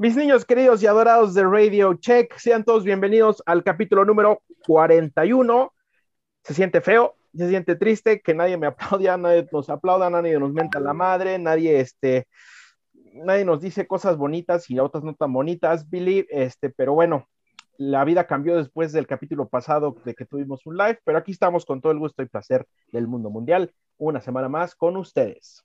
Mis niños queridos y adorados de Radio Check, sean todos bienvenidos al capítulo número 41. Se siente feo, se siente triste que nadie me aplauda, nadie nos aplauda, nadie nos menta la madre, nadie este nadie nos dice cosas bonitas y otras no tan bonitas, Billy, este, pero bueno, la vida cambió después del capítulo pasado de que tuvimos un live, pero aquí estamos con todo el gusto y placer del mundo mundial, una semana más con ustedes.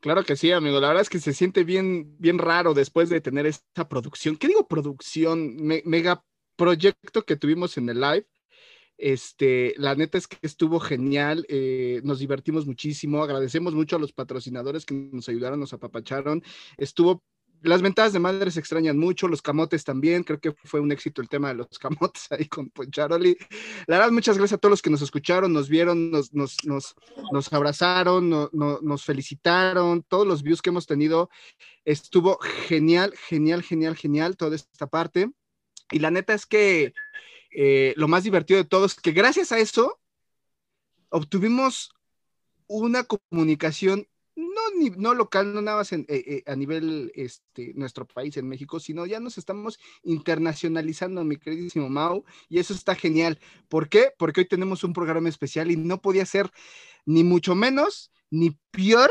Claro que sí, amigo. La verdad es que se siente bien, bien raro después de tener esta producción. ¿Qué digo producción? Me- mega proyecto que tuvimos en el live. Este, la neta es que estuvo genial, eh, nos divertimos muchísimo, agradecemos mucho a los patrocinadores que nos ayudaron, nos apapacharon. Estuvo, las ventajas de madre se extrañan mucho, los camotes también, creo que fue un éxito el tema de los camotes ahí con Poncharoli. La verdad, muchas gracias a todos los que nos escucharon, nos vieron, nos, nos, nos, abrazaron, no- no- nos felicitaron, todos los views que hemos tenido. Estuvo genial, genial, genial, genial toda esta parte. Y la neta es que eh, lo más divertido de todo es que gracias a eso obtuvimos una comunicación no, no local, no nada más eh, eh, a nivel este, nuestro país, en México, sino ya nos estamos internacionalizando, mi queridísimo Mau, y eso está genial. ¿Por qué? Porque hoy tenemos un programa especial y no podía ser ni mucho menos, ni peor,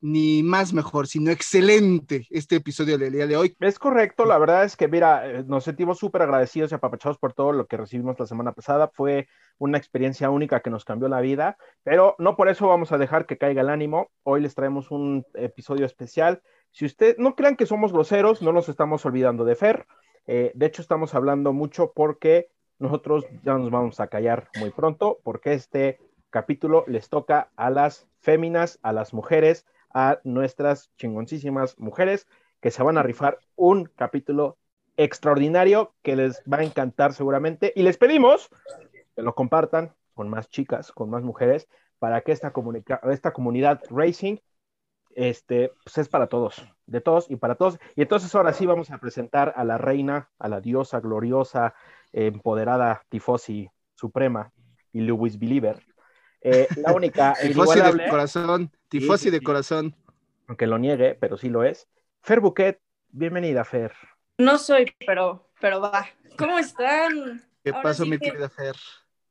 ni más mejor, sino excelente este episodio del día de hoy. Es correcto, la verdad es que, mira, eh, nos sentimos súper agradecidos y apapachados por todo lo que recibimos la semana pasada. Fue una experiencia única que nos cambió la vida, pero no por eso vamos a dejar que caiga el ánimo. Hoy les traemos un episodio especial. Si ustedes no crean que somos groseros, no nos estamos olvidando de Fer. Eh, de hecho, estamos hablando mucho porque nosotros ya nos vamos a callar muy pronto, porque este capítulo les toca a las féminas, a las mujeres, a nuestras chingoncísimas mujeres que se van a rifar un capítulo extraordinario que les va a encantar seguramente. Y les pedimos que lo compartan con más chicas, con más mujeres, para que esta, comunica- esta comunidad racing este, pues es para todos, de todos y para todos. Y entonces ahora sí vamos a presentar a la reina, a la diosa gloriosa, empoderada, tifosi suprema y Lewis Believer. Eh, la única Tifosi de corazón, tifosi sí, de sí. corazón. aunque lo niegue, pero sí lo es. Fer Buquet, bienvenida, Fer. No soy, pero, pero va. ¿Cómo están? ¿Qué Ahora pasó, sí mi que- querida Fer?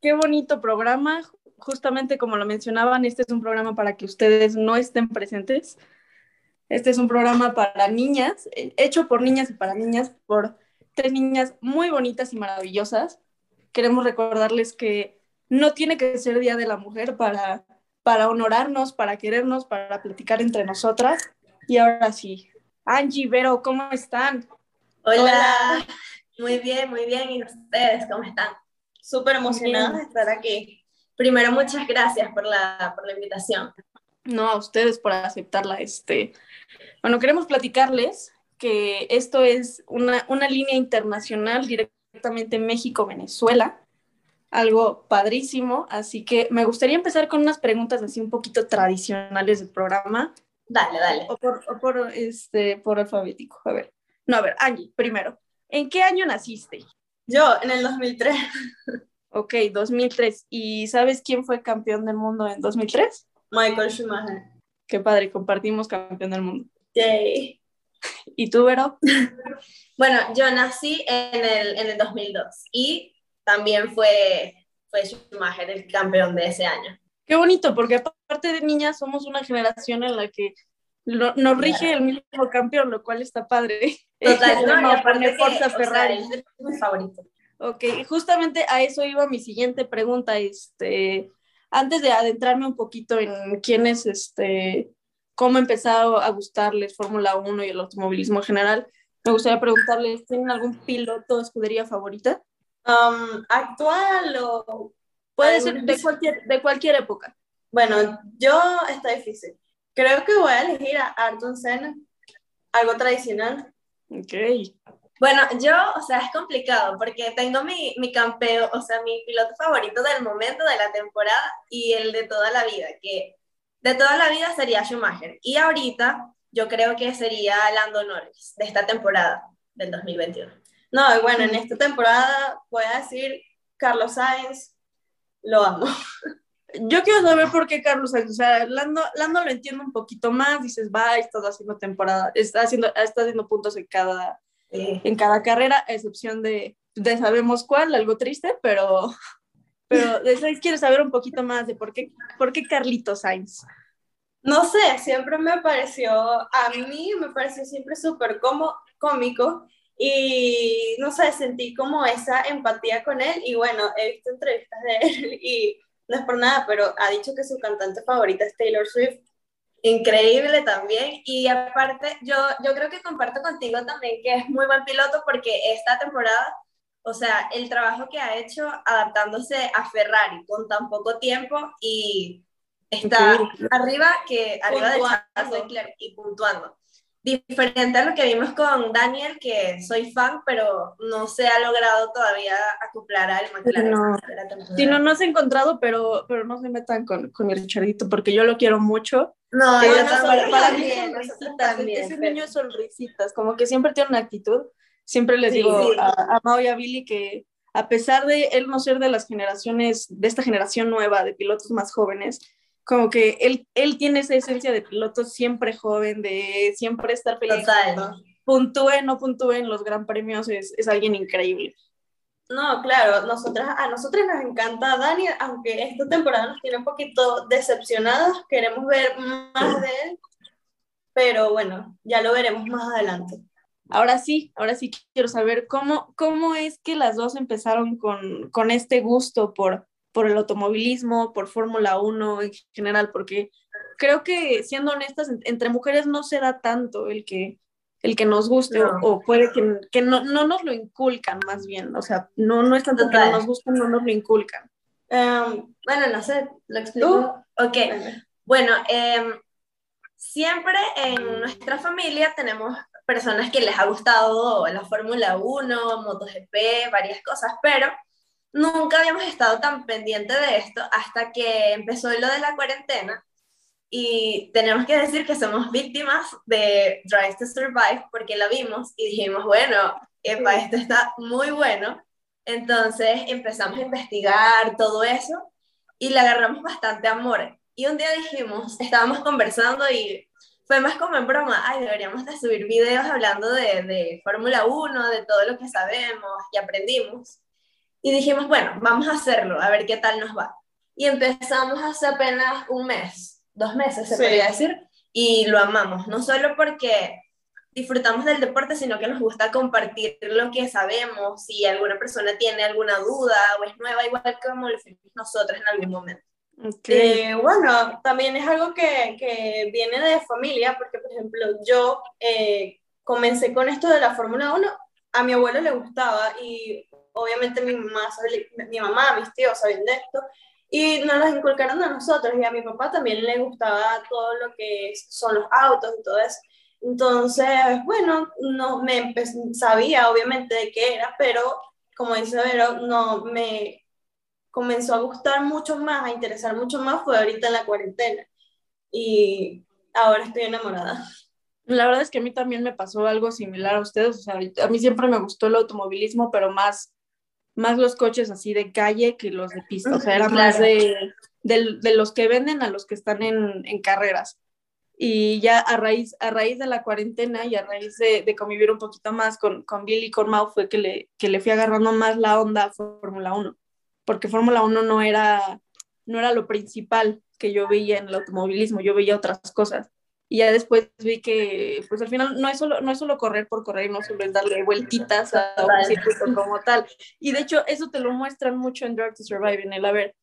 Qué bonito programa. Justamente como lo mencionaban, este es un programa para que ustedes no estén presentes. Este es un programa para niñas, eh, hecho por niñas y para niñas, por tres niñas muy bonitas y maravillosas. Queremos recordarles que no tiene que ser Día de la Mujer para, para honorarnos, para querernos, para platicar entre nosotras. Y ahora sí, Angie, Vero, ¿cómo están? Hola. Hola. muy bien, muy bien. ¿Y ustedes cómo están? Súper emocionados Bien. de estar aquí. Primero, muchas gracias por la, por la invitación. No, a ustedes por aceptarla. Este, bueno, queremos platicarles que esto es una, una línea internacional directamente México-Venezuela, algo padrísimo, así que me gustaría empezar con unas preguntas así un poquito tradicionales del programa, Dale, dale. o por, o por, este, por alfabético. A ver, no, a ver, Angie, primero, ¿en qué año naciste? Yo, en el 2003, Ok, 2003. ¿Y sabes quién fue campeón del mundo en 2003? Michael Schumacher. Qué padre, compartimos campeón del mundo. Yay. ¿Y tú, Vero? Bueno, yo nací en el, en el 2002 y también fue, fue Schumacher el campeón de ese año. Qué bonito, porque aparte de niñas somos una generación en la que lo- nos rige el mismo campeón, lo cual está padre. Total, no, y Como aparte poner que, Forza o sea, Ferrari. es mi favorito. Ok, justamente a eso iba mi siguiente pregunta. Este, antes de adentrarme un poquito en quién es, este, cómo ha empezado a gustarles Fórmula 1 y el automovilismo en general, me gustaría preguntarles, ¿tienen algún piloto o escudería favorita? Um, ¿Actual o...? Puede ser de cualquier, de cualquier época. Bueno, yo está difícil. Creo que voy a elegir a Ayrton Senna, algo tradicional. Ok. Bueno, yo, o sea, es complicado porque tengo mi, mi campeón, o sea, mi piloto favorito del momento de la temporada y el de toda la vida, que de toda la vida sería Schumacher. Y ahorita yo creo que sería Lando Norris de esta temporada del 2021. No, y bueno, en esta temporada voy a decir Carlos Sainz, lo amo. Yo quiero saber por qué Carlos Sainz, o sea, Lando, Lando lo entiendo un poquito más, dices, va, está haciendo temporada, está haciendo, está haciendo puntos en cada, Sí. en cada carrera, a excepción de, de sabemos cuál, algo triste, pero, pero de Sainz quiero saber un poquito más de por qué, por qué Carlitos Sainz. No sé, siempre me pareció, a mí me pareció siempre súper cómico y no sé, sentí como esa empatía con él y bueno, he visto entrevistas de él y no es por nada, pero ha dicho que su cantante favorita es Taylor Swift. Increíble también. Y aparte, yo, yo creo que comparto contigo también que es muy buen piloto porque esta temporada, o sea, el trabajo que ha hecho adaptándose a Ferrari con tan poco tiempo y está Increíble. arriba que arriba de Puntuando. Charles Leclerc y puntuando. Diferente a lo que vimos con Daniel, que soy fan, pero no se ha logrado todavía acoplar al McLaren. No. Sí, no, no se ha encontrado, pero, pero no se metan con, con mi Richardito porque yo lo quiero mucho. No, yo no, también. para, para mí también, también, ese pero- niño es sonrisitas, como que siempre tiene una actitud. Siempre les Sí, digo sí. a, a Mao y a Billy que a pesar de él no ser de las generaciones, de esta generación nueva de pilotos más jóvenes, como que él, él tiene esa esencia de piloto siempre joven, de siempre estar feliz. Total. Puntúe, no puntúe en los gran premios, es, es alguien increíble. No, claro, nosotras, a nosotras nos encanta Daniel, aunque esta temporada nos tiene un poquito decepcionados, queremos ver más de él, pero bueno, ya lo veremos más adelante. Ahora sí, ahora sí quiero saber cómo, cómo es que las dos empezaron con, con este gusto por, por el automovilismo, por Fórmula 1 en general, porque creo que, siendo honestas, en- entre mujeres no se da tanto el que, el que nos guste, No. o, o puede que, que no, no nos lo inculcan más bien, o sea, no, no es tanto que no nos guste, no nos lo inculcan. Em, Bueno, no sé, lo explico. Ok, bueno, em, siempre en nuestra familia tenemos personas que les ha gustado la Fórmula 1, MotoGP, varias cosas, pero nunca habíamos estado tan pendientes de esto hasta que empezó lo de la cuarentena y tenemos que decir que somos víctimas de Drive to Survive porque la vimos y dijimos, bueno, epa, esto está muy bueno. Entonces empezamos a investigar todo eso y le agarramos bastante amor. Y un día dijimos, estábamos conversando y fue más como en broma, ay, deberíamos de subir videos hablando de, de Fórmula 1, de todo lo que sabemos y aprendimos. Y dijimos, bueno, vamos a hacerlo, a ver qué tal nos va. Y empezamos hace apenas un mes, dos meses se Sí. podría decir, y lo amamos, no solo porque disfrutamos del deporte, sino que nos gusta compartir lo que sabemos, si alguna persona tiene alguna duda o es nueva, igual como lo fuimos nosotros en algún momento. Ok. Eh, bueno, también es algo que, que viene de familia, porque por ejemplo yo eh, comencé con esto de la Fórmula 1, a mi abuelo le gustaba y obviamente mi mamá, mi mamá, mis tíos sabían de esto y nos las inculcaron a nosotros y a mi papá también le gustaba todo lo que son los autos y todo eso. Entonces, bueno, no me sabía obviamente de qué era, pero como dice Vero, no me comenzó a gustar mucho más, a interesar mucho más, fue ahorita en la cuarentena. Y ahora estoy enamorada. La verdad es que a mí también me pasó algo similar a ustedes, o sea, a mí siempre me gustó el automovilismo, pero más, más los coches así de calle que los de pista, o sea, era más de, del- de los que venden a los que están en, en carreras. Y ya a raíz, a raíz de la cuarentena y a raíz de, de convivir un poquito más con, con Billy y con Mau fue que le, que le fui agarrando más la onda a Fórmula 1, porque Fórmula 1 no era, no era lo principal que yo veía en el automovilismo, yo veía otras cosas. Y ya después vi que, pues al final no es solo, no es solo correr por correr, no solo es darle vueltitas a un circuito como tal. Y de hecho, eso te lo muestran mucho en Drive to Survive, en el a ver,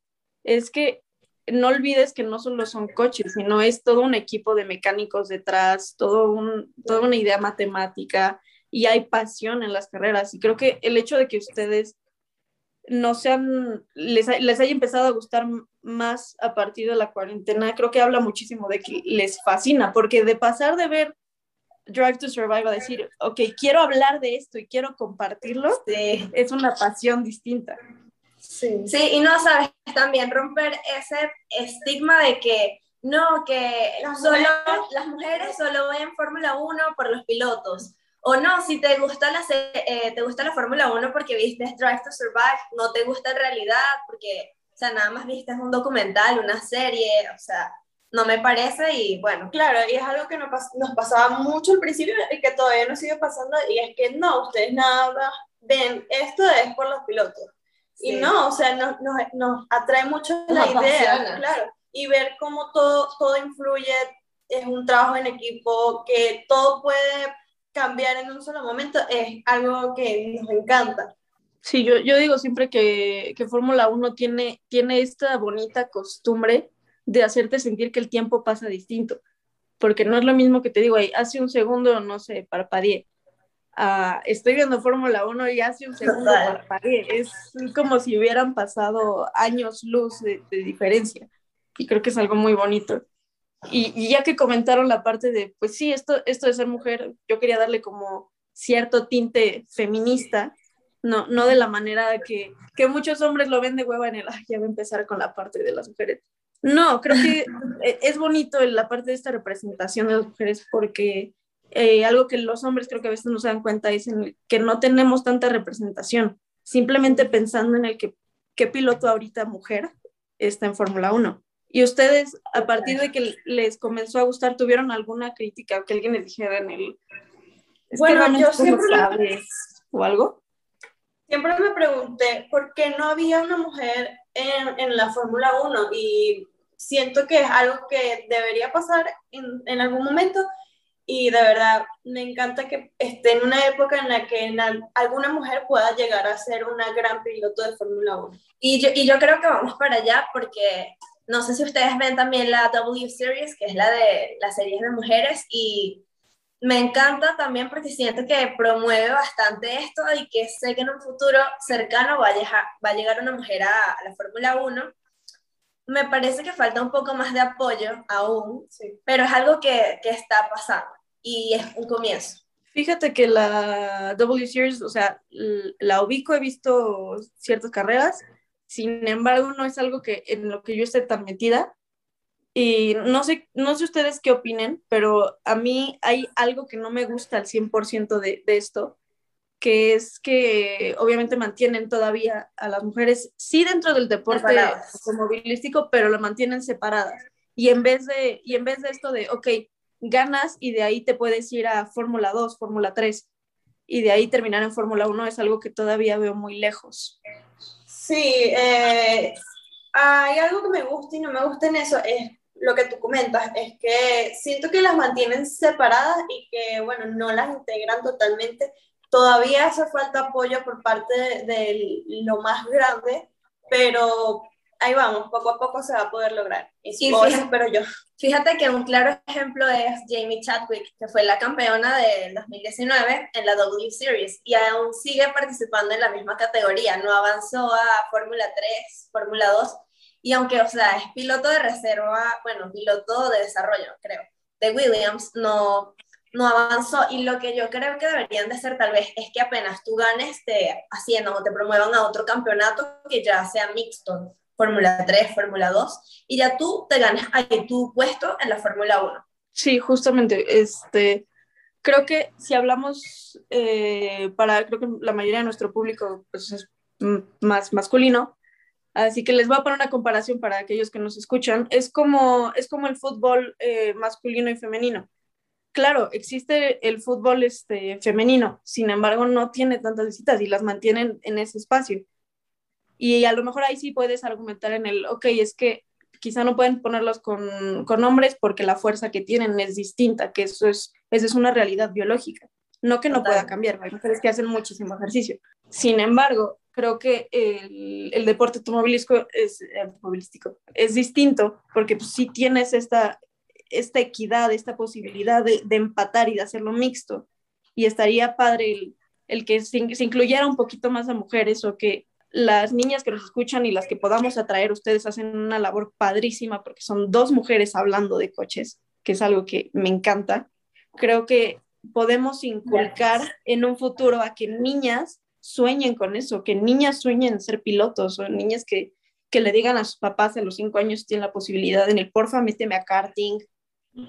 es que no olvides que no solo son coches, sino es todo un equipo de mecánicos detrás, todo un, toda una idea matemática y hay pasión en las carreras. Y creo que el hecho de que ustedes no sean, les, les haya empezado a gustar más a partir de la cuarentena, creo que habla muchísimo de que les fascina, porque de pasar de ver Drive to Survive a decir, ok, quiero hablar de esto y quiero compartirlo, Sí. es una pasión distinta. Sí. Sí, y no sabes, también romper ese estigma de que no, que Las solo, mujeres- las mujeres solo ven Fórmula 1 por los pilotos. O no, si te gusta la, eh, te gusta la Fórmula 1 porque viste Drive to Survive, no te gusta en realidad porque, o sea, nada más viste un documental, una serie, o sea, no me parece y bueno, Claro, y es algo que nos, pas- nos pasaba mucho al principio y que todavía nos sigue pasando, y es que no, ustedes nada más ven, esto es por los pilotos. Y Sí. no, o sea, nos, nos, nos atrae mucho Nos la idea, apasiona. claro, y ver cómo todo, todo influye, es un trabajo en equipo, que todo puede cambiar en un solo momento, es algo que nos encanta. Sí, yo, yo digo siempre que, que Fórmula 1 tiene, tiene esta bonita costumbre de hacerte sentir que el tiempo pasa distinto, porque no es lo mismo que te digo, ahí, hace un segundo, no sé, parpadeé. Ah, estoy viendo Fórmula 1 y hace un segundo parpadeé. Es como si hubieran pasado años luz de, de diferencia. Y creo que es algo muy bonito. Y, y ya que comentaron la parte de, pues sí, esto, esto de ser mujer, yo quería darle como cierto tinte feminista, no, no de la manera que, que muchos hombres lo ven de hueva en el, "Ay, ya va a empezar con la parte de las mujeres. No, creo que e- es bonito la parte de esta representación de las mujeres porque eh, algo que los hombres creo que a veces no se dan cuenta es en que no tenemos tanta representación, simplemente pensando en el que qué piloto ahorita mujer está en Fórmula 1. Y ustedes, a partir de que les comenzó a gustar, ¿tuvieron alguna crítica o que alguien les dijera en el... "Es que Bueno, yo siempre sabes", o algo? Siempre me pregunté por qué no había una mujer en, en la Fórmula 1 y siento que es algo que debería pasar en, en algún momento y de verdad me encanta que esté en una época en la que alguna mujer pueda llegar a ser una gran piloto de Fórmula 1. Y yo, y yo creo que vamos para allá porque no sé si ustedes ven también la W Series, que es la de las series de mujeres, y me encanta también porque siento que promueve bastante esto y que sé que en un futuro cercano va a llegar, va a llegar una mujer a, a la Fórmula 1. Me parece que falta un poco más de apoyo aún, pero es algo que, que está pasando y es un comienzo. Fíjate que la W Series, o sea, la ubico, he visto ciertas carreras, sin embargo, no es algo que en lo que yo esté tan metida. Y no sé, no sé ustedes qué opinen, pero a mí hay algo que no me gusta al 100% de, de esto, que es que obviamente mantienen todavía a las mujeres, sí dentro del deporte Separadas. automovilístico, pero lo mantienen separadas. Y en vez de, y en vez de esto de, ok, ganas y de ahí te puedes ir a Fórmula 2, Fórmula 3 y de ahí terminar en Fórmula 1 es algo que todavía veo muy lejos. Sí, eh, hay algo que me gusta y no me gusta en eso, es lo que tú comentas, es que siento que las mantienen separadas y que, bueno, no las integran totalmente. Todavía hace falta apoyo por parte de, de lo más grande, pero ahí vamos, poco a poco se va a poder lograr. Y, Y fíjate- espero yo. Fíjate que un claro ejemplo es Jamie Chadwick, que fue la campeona del 2019 en la W Series y aún sigue participando en la misma categoría. No avanzó a Fórmula 3, Fórmula 2 y aunque, o sea, es piloto de reserva, bueno, piloto de desarrollo, creo, de Williams, no, no avanzó. Y lo que yo creo que deberían de hacer tal vez es que apenas tú ganes, te haciendo o te promuevan a otro campeonato que ya sea mixto, Fórmula 3, Fórmula 2, y ya tú te ganas ahí tu puesto en la Fórmula 1. Sí, justamente, este, creo que si hablamos eh, para, creo que la mayoría de nuestro público pues, es más masculino, así que les voy a poner una comparación para aquellos que nos escuchan, es como, es como el fútbol eh, masculino y femenino. Claro, existe el fútbol este, femenino, sin embargo no tiene tantas visitas y las mantienen en ese espacio. Y a lo mejor ahí sí puedes argumentar en el, ok, es que quizá no pueden ponerlos con, con hombres porque la fuerza que tienen es distinta, que eso es, eso es una realidad biológica. No que no Total. pueda cambiar, hay mujeres que hacen muchísimo ejercicio. Sin embargo, creo que el, el deporte automovilístico es, eh, automovilístico es distinto porque pues, sí tienes esta, esta equidad, esta posibilidad de, de empatar y de hacerlo mixto. Y estaría padre el, el que se, se incluyera un poquito más a mujeres o que las niñas que nos escuchan y las que podamos atraer, ustedes hacen una labor padrísima porque son dos mujeres hablando de coches, que es algo que me encanta. Creo que podemos inculcar en un futuro a que niñas sueñen con eso, que niñas sueñen ser pilotos o niñas que, que le digan a sus papás a los cinco años si tienen la posibilidad en el porfa, méteme a karting,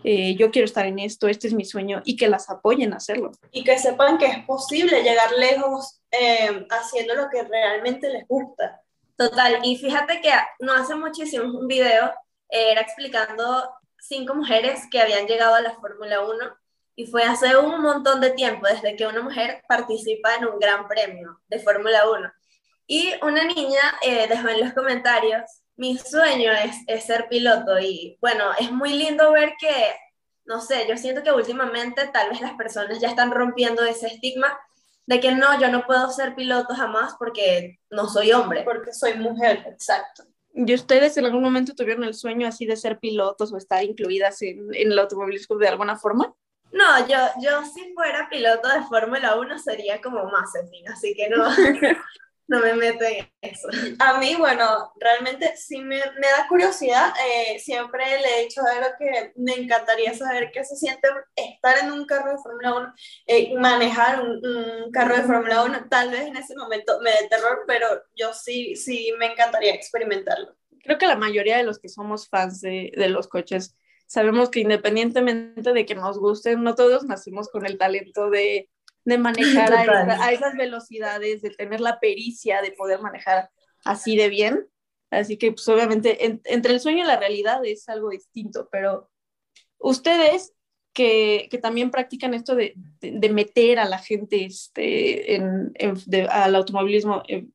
eh, yo quiero estar en esto, este es mi sueño, y que las apoyen a hacerlo. Y que sepan que es posible llegar lejos eh, haciendo lo que realmente les gusta. Total, y fíjate que no hace muchísimo un video, eh, era explicando cinco mujeres que habían llegado a la Fórmula 1 y fue hace un montón de tiempo desde que una mujer participa en un gran premio de Fórmula 1. Y una niña eh, dejó en los comentarios, mi sueño es, es ser piloto y bueno, es muy lindo ver que, no sé, yo siento que últimamente tal vez las personas ya están rompiendo ese estigma de que no, yo no puedo ser piloto jamás porque no soy hombre. Porque soy mujer. Exacto. ¿Y ustedes en algún momento tuvieron el sueño así de ser pilotos o estar incluidas en, en el automovilismo de alguna forma? No, yo, yo si fuera piloto de Fórmula 1 sería como más fin, así que no, no me meto en eso. A mí, bueno, realmente sí me, me da curiosidad. eh, siempre le he dicho a Vero que me encantaría saber qué se siente estar en un carro de Fórmula 1, eh, manejar un, un carro de Fórmula 1. Tal vez en ese momento me dé terror, pero yo sí, sí me encantaría experimentarlo. Creo que la mayoría de los que somos fans de, de los coches sabemos que independientemente de que nos gusten, no todos nacimos con el talento de, de manejar a, esa- a esas velocidades, de tener la pericia de poder manejar así de bien. Así que, pues obviamente, en- entre el sueño y la realidad es algo distinto, pero ustedes que, que también practican esto de, de- de meter a la gente este, en, en- de- al automovilismo, eh,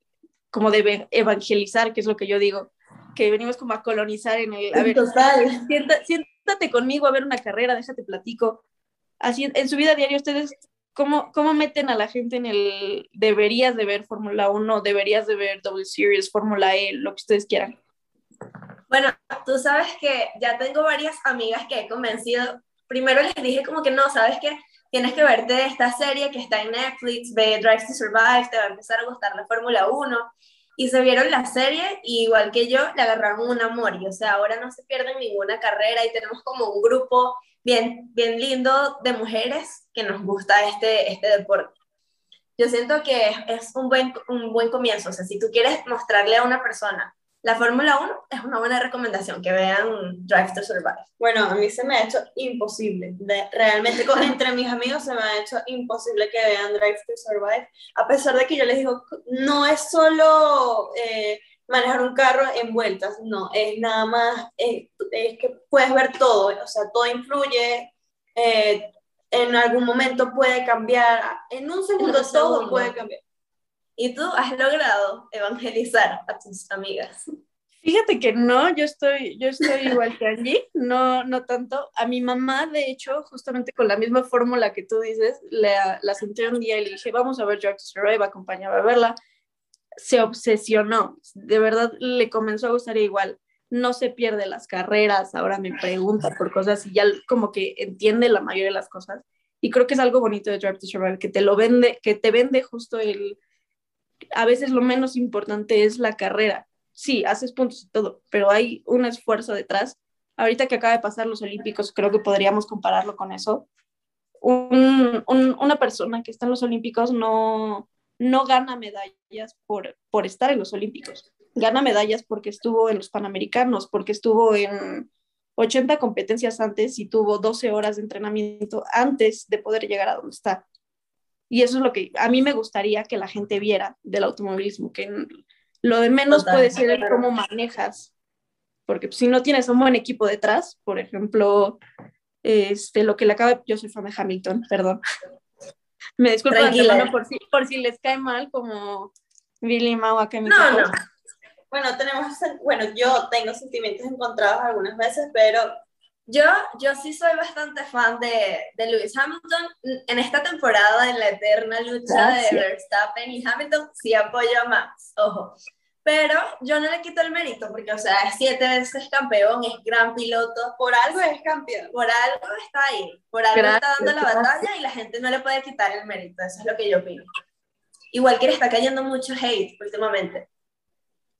como de evangelizar, que es lo que yo digo, que venimos como a colonizar en el... A ver, Total. sienta- siéntate conmigo a ver una carrera, déjate platico. Así, en su vida diaria, ustedes, ¿cómo, ¿cómo meten a la gente en el deberías de ver Fórmula 1, deberías de ver W Series, Fórmula E, lo que ustedes quieran? Bueno, tú sabes que ya tengo varias amigas que he convencido. Primero les dije como que no, sabes que tienes que verte esta serie que está en Netflix, ve Drive to Survive, te va a empezar a gustar la Fórmula 1. Y se vieron la serie y igual que yo, le agarraron un amor. Y o sea, ahora no se pierden ninguna carrera y tenemos como un grupo bien, bien lindo de mujeres que nos gusta este, este deporte. Yo siento que es, un, buen, un buen comienzo. O sea, si tú quieres mostrarle a una persona la Fórmula 1 es una buena recomendación, que vean Drive to Survive. Bueno, a mí se me ha hecho imposible. De- realmente, con, entre mis amigos se me ha hecho imposible que vean Drive to Survive, a pesar de que yo les digo, no es solo eh, manejar un carro en vueltas, no, es nada más, es, es que puedes ver todo, o sea, todo influye, eh, en algún momento puede cambiar, en un segundo un todo segundo. puede cambiar. Y tú has logrado evangelizar a tus amigas. Fíjate que no, yo estoy, yo estoy igual que Angie, no, no tanto. A mi mamá, de hecho, justamente con la misma fórmula que tú dices, la, la senté un día y le dije, vamos a ver Drive to Survive, acompáñame a verla. Se obsesionó, de verdad le comenzó a gustar igual. No se pierde las carreras, ahora me pregunta por cosas y ya como que entiende la mayoría de las cosas. Y creo que es algo bonito de Drive to Survive, que te lo vende, que te vende justo el... A veces lo menos importante es la carrera, sí, haces puntos y todo, pero hay un esfuerzo detrás. Ahorita que acaba de pasar los Olímpicos, creo que podríamos compararlo con eso. Un- un- una persona que está en los Olímpicos no, no gana medallas por, por estar en los Olímpicos. Gana medallas porque estuvo en los Panamericanos, porque estuvo en 80 competencias antes y tuvo 12 horas de entrenamiento antes de poder llegar a donde está. Y eso es lo que a mí me gustaría que la gente viera del automovilismo, que lo de menos Total. puede ser el cómo manejas, porque si no tienes un buen equipo detrás, por ejemplo, este, lo que le acaba, yo soy fan de Hamilton, perdón. Me disculpo de por si, por si les cae mal como Billy Mau mi No, no. Bueno, tenemos, bueno, yo tengo sentimientos encontrados algunas veces, pero Yo, yo sí soy bastante fan de, de Lewis Hamilton. En esta temporada, en la eterna lucha Gracias. de Verstappen y Hamilton, sí apoyo a Max, ojo. Pero yo no le quito el mérito, porque, o sea, es siete veces campeón, es gran piloto. por algo es campeón. Por algo está ahí, por algo está Gracias, dando la gracias. batalla y la gente no le puede quitar el mérito. Eso es lo que yo opino. Igual que le está cayendo mucho hate últimamente.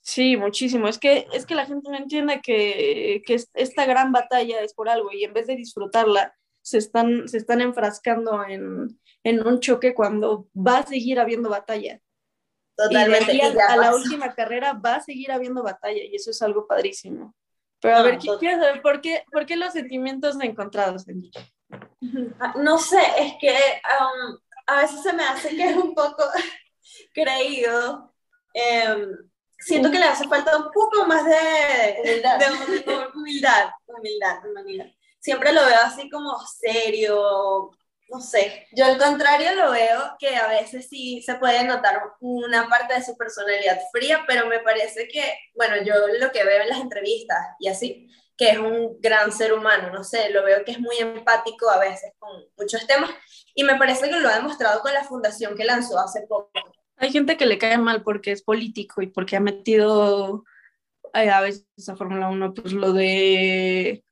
Sí, muchísimo. Es que, es que la gente no entiende que, que es- esta gran batalla es por algo y en vez de disfrutarla, se están, se están enfrascando en, en un choque cuando va a seguir habiendo batalla. Totalmente. Y de aquí a, a la última carrera va a seguir habiendo batalla y eso es algo padrísimo. Pero a No, ver, quiero saber por qué, por qué los sentimientos encontrados en Ah, No sé, es que um, a veces se me hace que es un poco creído. Em, siento que le hace falta un poco más de Humildad. de hum- humildad, humildad, humildad. Siempre lo veo así como serio, no sé. Yo al contrario lo veo que a veces sí se puede notar una parte de su personalidad fría, pero me parece que, bueno, yo lo que veo en las entrevistas y así, que es un gran ser humano, no sé, lo veo que es muy empático a veces con muchos temas y me parece que lo ha demostrado con la fundación que lanzó hace poco. Hay gente que le cae mal porque es político y porque ha metido eh, a veces a Fórmula 1 pues lo de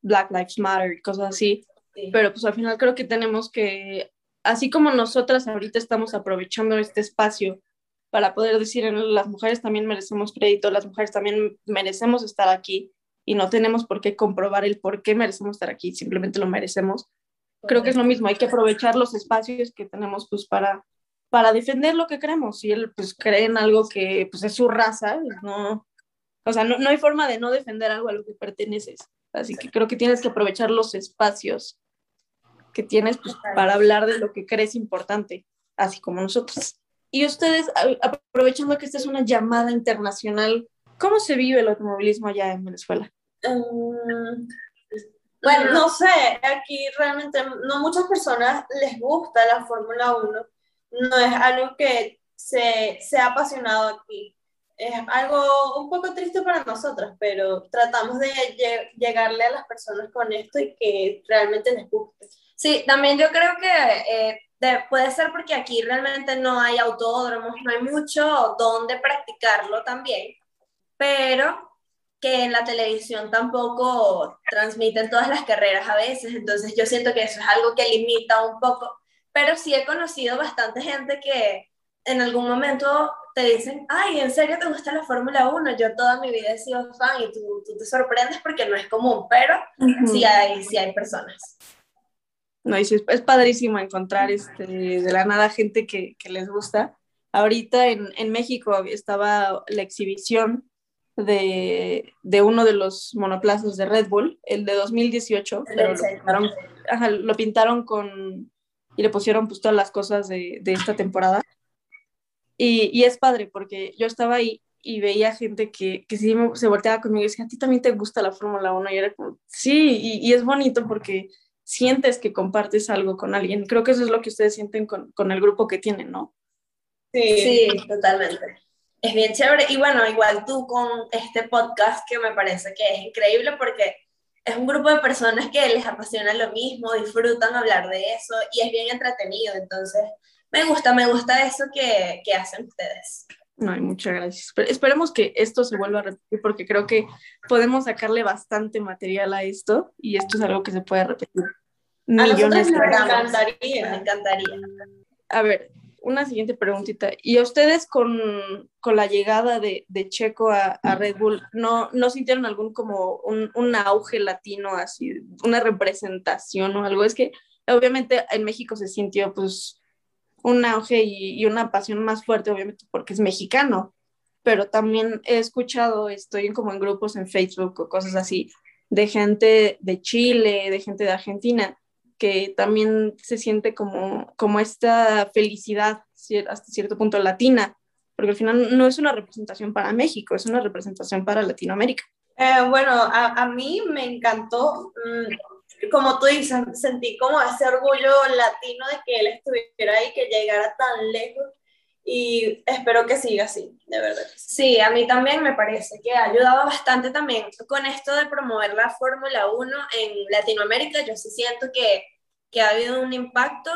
Black Lives Matter y cosas así, Sí. pero pues al final creo que tenemos que, así como nosotras ahorita estamos aprovechando este espacio para poder decir las mujeres también merecemos crédito, las mujeres también merecemos estar aquí y no tenemos por qué comprobar el por qué merecemos estar aquí, simplemente lo merecemos. Creo que es lo mismo, hay que aprovechar los espacios que tenemos pues para para defender lo que creemos. Si él pues cree en algo que pues es su raza, no, o sea, no, no hay forma de no defender algo a lo que perteneces. Así que creo que tienes que aprovechar los espacios que tienes pues, para hablar de lo que crees importante, así como nosotros. Y ustedes, aprovechando que esta es una llamada internacional, ¿cómo se vive el automovilismo allá en Venezuela? Mm, Bueno, no sé, aquí realmente no muchas personas les gusta la Fórmula 1. No es algo que se, se ha apasionado aquí. Es algo un poco triste para nosotros, pero tratamos de lle- llegarle a las personas con esto y que realmente les guste. Sí, también yo creo que eh, de- puede ser porque aquí realmente no hay autódromos, no hay mucho donde practicarlo también, pero que en la televisión tampoco transmiten todas las carreras a veces, entonces yo siento que eso es algo que limita un poco, pero sí he conocido bastante gente que en algún momento te dicen, ay, ¿en serio te gusta la Fórmula 1? Yo toda mi vida he sido fan y tú, tú te sorprendes porque no es común, pero sí hay, sí hay personas. No, y sí, es, es padrísimo encontrar este, de la nada gente que, que les gusta. Ahorita en, en México estaba la exhibición de, de uno de los monoplazas de Red Bull, el de 2018, pero lo pintaron, ajá, lo pintaron con y le pusieron pues todas las cosas de, de esta temporada. Y, y es padre porque yo estaba ahí y veía gente que, que sí me- se volteaba conmigo y decía, a ti también te gusta la Fórmula 1 y era como, sí, y, y es bonito porque sientes que compartes algo con alguien. Creo que eso es lo que ustedes sienten con, con el grupo que tienen, ¿no? Sí, totalmente. Es bien chévere. Y bueno, igual tú con este podcast que me parece que es increíble porque es un grupo de personas que les apasiona lo mismo, disfrutan hablar de eso y es bien entretenido. Entonces, me gusta, me gusta eso que, que hacen ustedes. No, muchas gracias. Pero esperemos que esto se vuelva a repetir porque creo que podemos sacarle bastante material a esto y esto es algo que se puede repetir A nosotros millones nos encantaría. encantaría. A ver, una siguiente preguntita. ¿Y a ustedes con, con la llegada de, de Checo a, a Red Bull, ¿no, no sintieron algún como un, un auge latino, así, una representación o algo? Es que obviamente en México se sintió pues un auge y, y una pasión más fuerte, obviamente porque es mexicano, pero también he escuchado, estoy como en grupos en Facebook o cosas así, de gente de Chile, de gente de Argentina, que también se siente como, como esta felicidad hasta cierto punto latina, porque al final no es una representación para México, es una representación para Latinoamérica. Eh, bueno, a, a mí me encantó, mm, como tú dices, sentí como ese orgullo latino de que él estuviera ahí, que llegara tan lejos y espero que siga así, de verdad. Sí, a mí también me parece que ha ayudado bastante también con esto de promover la Fórmula 1 en Latinoamérica. Yo sí siento que, que ha habido un impacto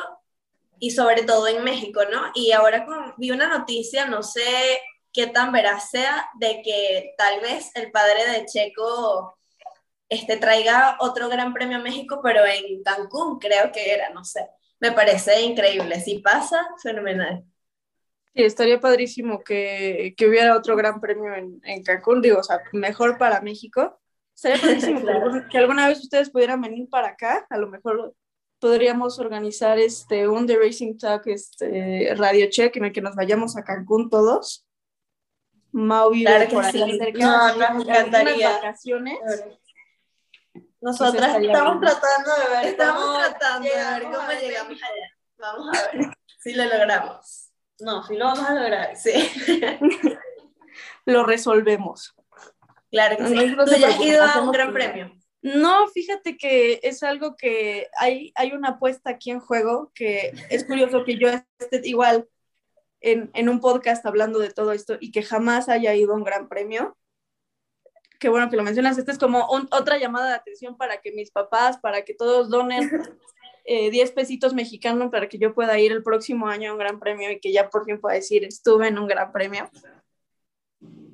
y sobre todo en México, ¿no? Y ahora con- vi una noticia, no sé qué tan veraz sea, de que tal vez el padre de Checo este, traiga otro gran premio a México, pero en Cancún creo que era, no sé. Me parece increíble. Si pasa, fenomenal. Sí, estaría padrísimo que, que hubiera otro gran premio en, en Cancún, digo, o sea, mejor para México. Estaría padrísimo que, Claro. algún- que alguna vez ustedes pudieran venir para acá, a lo mejor podríamos organizar este, un The Racing Talk este, Radio Check en el que nos vayamos a Cancún todos. Mau vive Claro por sí. ahí cerca. No, nos encantaría. vacaciones. Nosotras estaría estamos bien. tratando de ver Estamos tratando de ver cómo llegamos allá. Vamos a ver si lo logramos. No, sí lo vamos a lograr. Sí, Lo resolvemos. claro que No, sí. no Tú ya has ido a un gran premio. No, fíjate que es algo que hay, hay una apuesta aquí en juego que es curioso que yo esté igual en, en un podcast hablando de todo esto y que jamás haya ido a un gran premio. Qué bueno que lo mencionas. Esta es como un- otra llamada de atención para que mis papás, para que todos donen eh, 10 pesitos mexicanos para que yo pueda ir el próximo año a un gran premio y que ya por fin pueda decir estuve en un gran premio.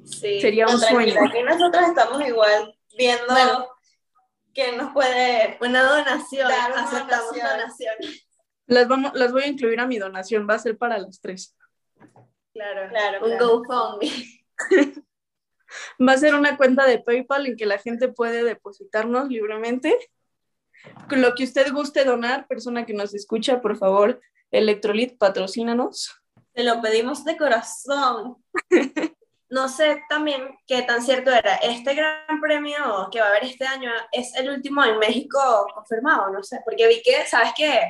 Sí. Sería un tranquila, sueño. Aquí nosotros estamos igual viendo Bueno. quién nos puede. Una donación. Dar una Aceptamos donación. donaciones. Las, vamos, las voy a incluir a mi donación, va a ser para las tres. Claro. Claro, Un claro. GoFundMe. Va a ser una cuenta de PayPal en que la gente puede depositarnos libremente. Con lo que usted guste donar, persona que nos escucha, por favor, Electrolit, patrocínanos. Te lo pedimos de corazón. No sé también qué tan cierto era. Este gran premio que va a haber este año es el último en México confirmado, no sé, porque vi que, ¿sabes qué?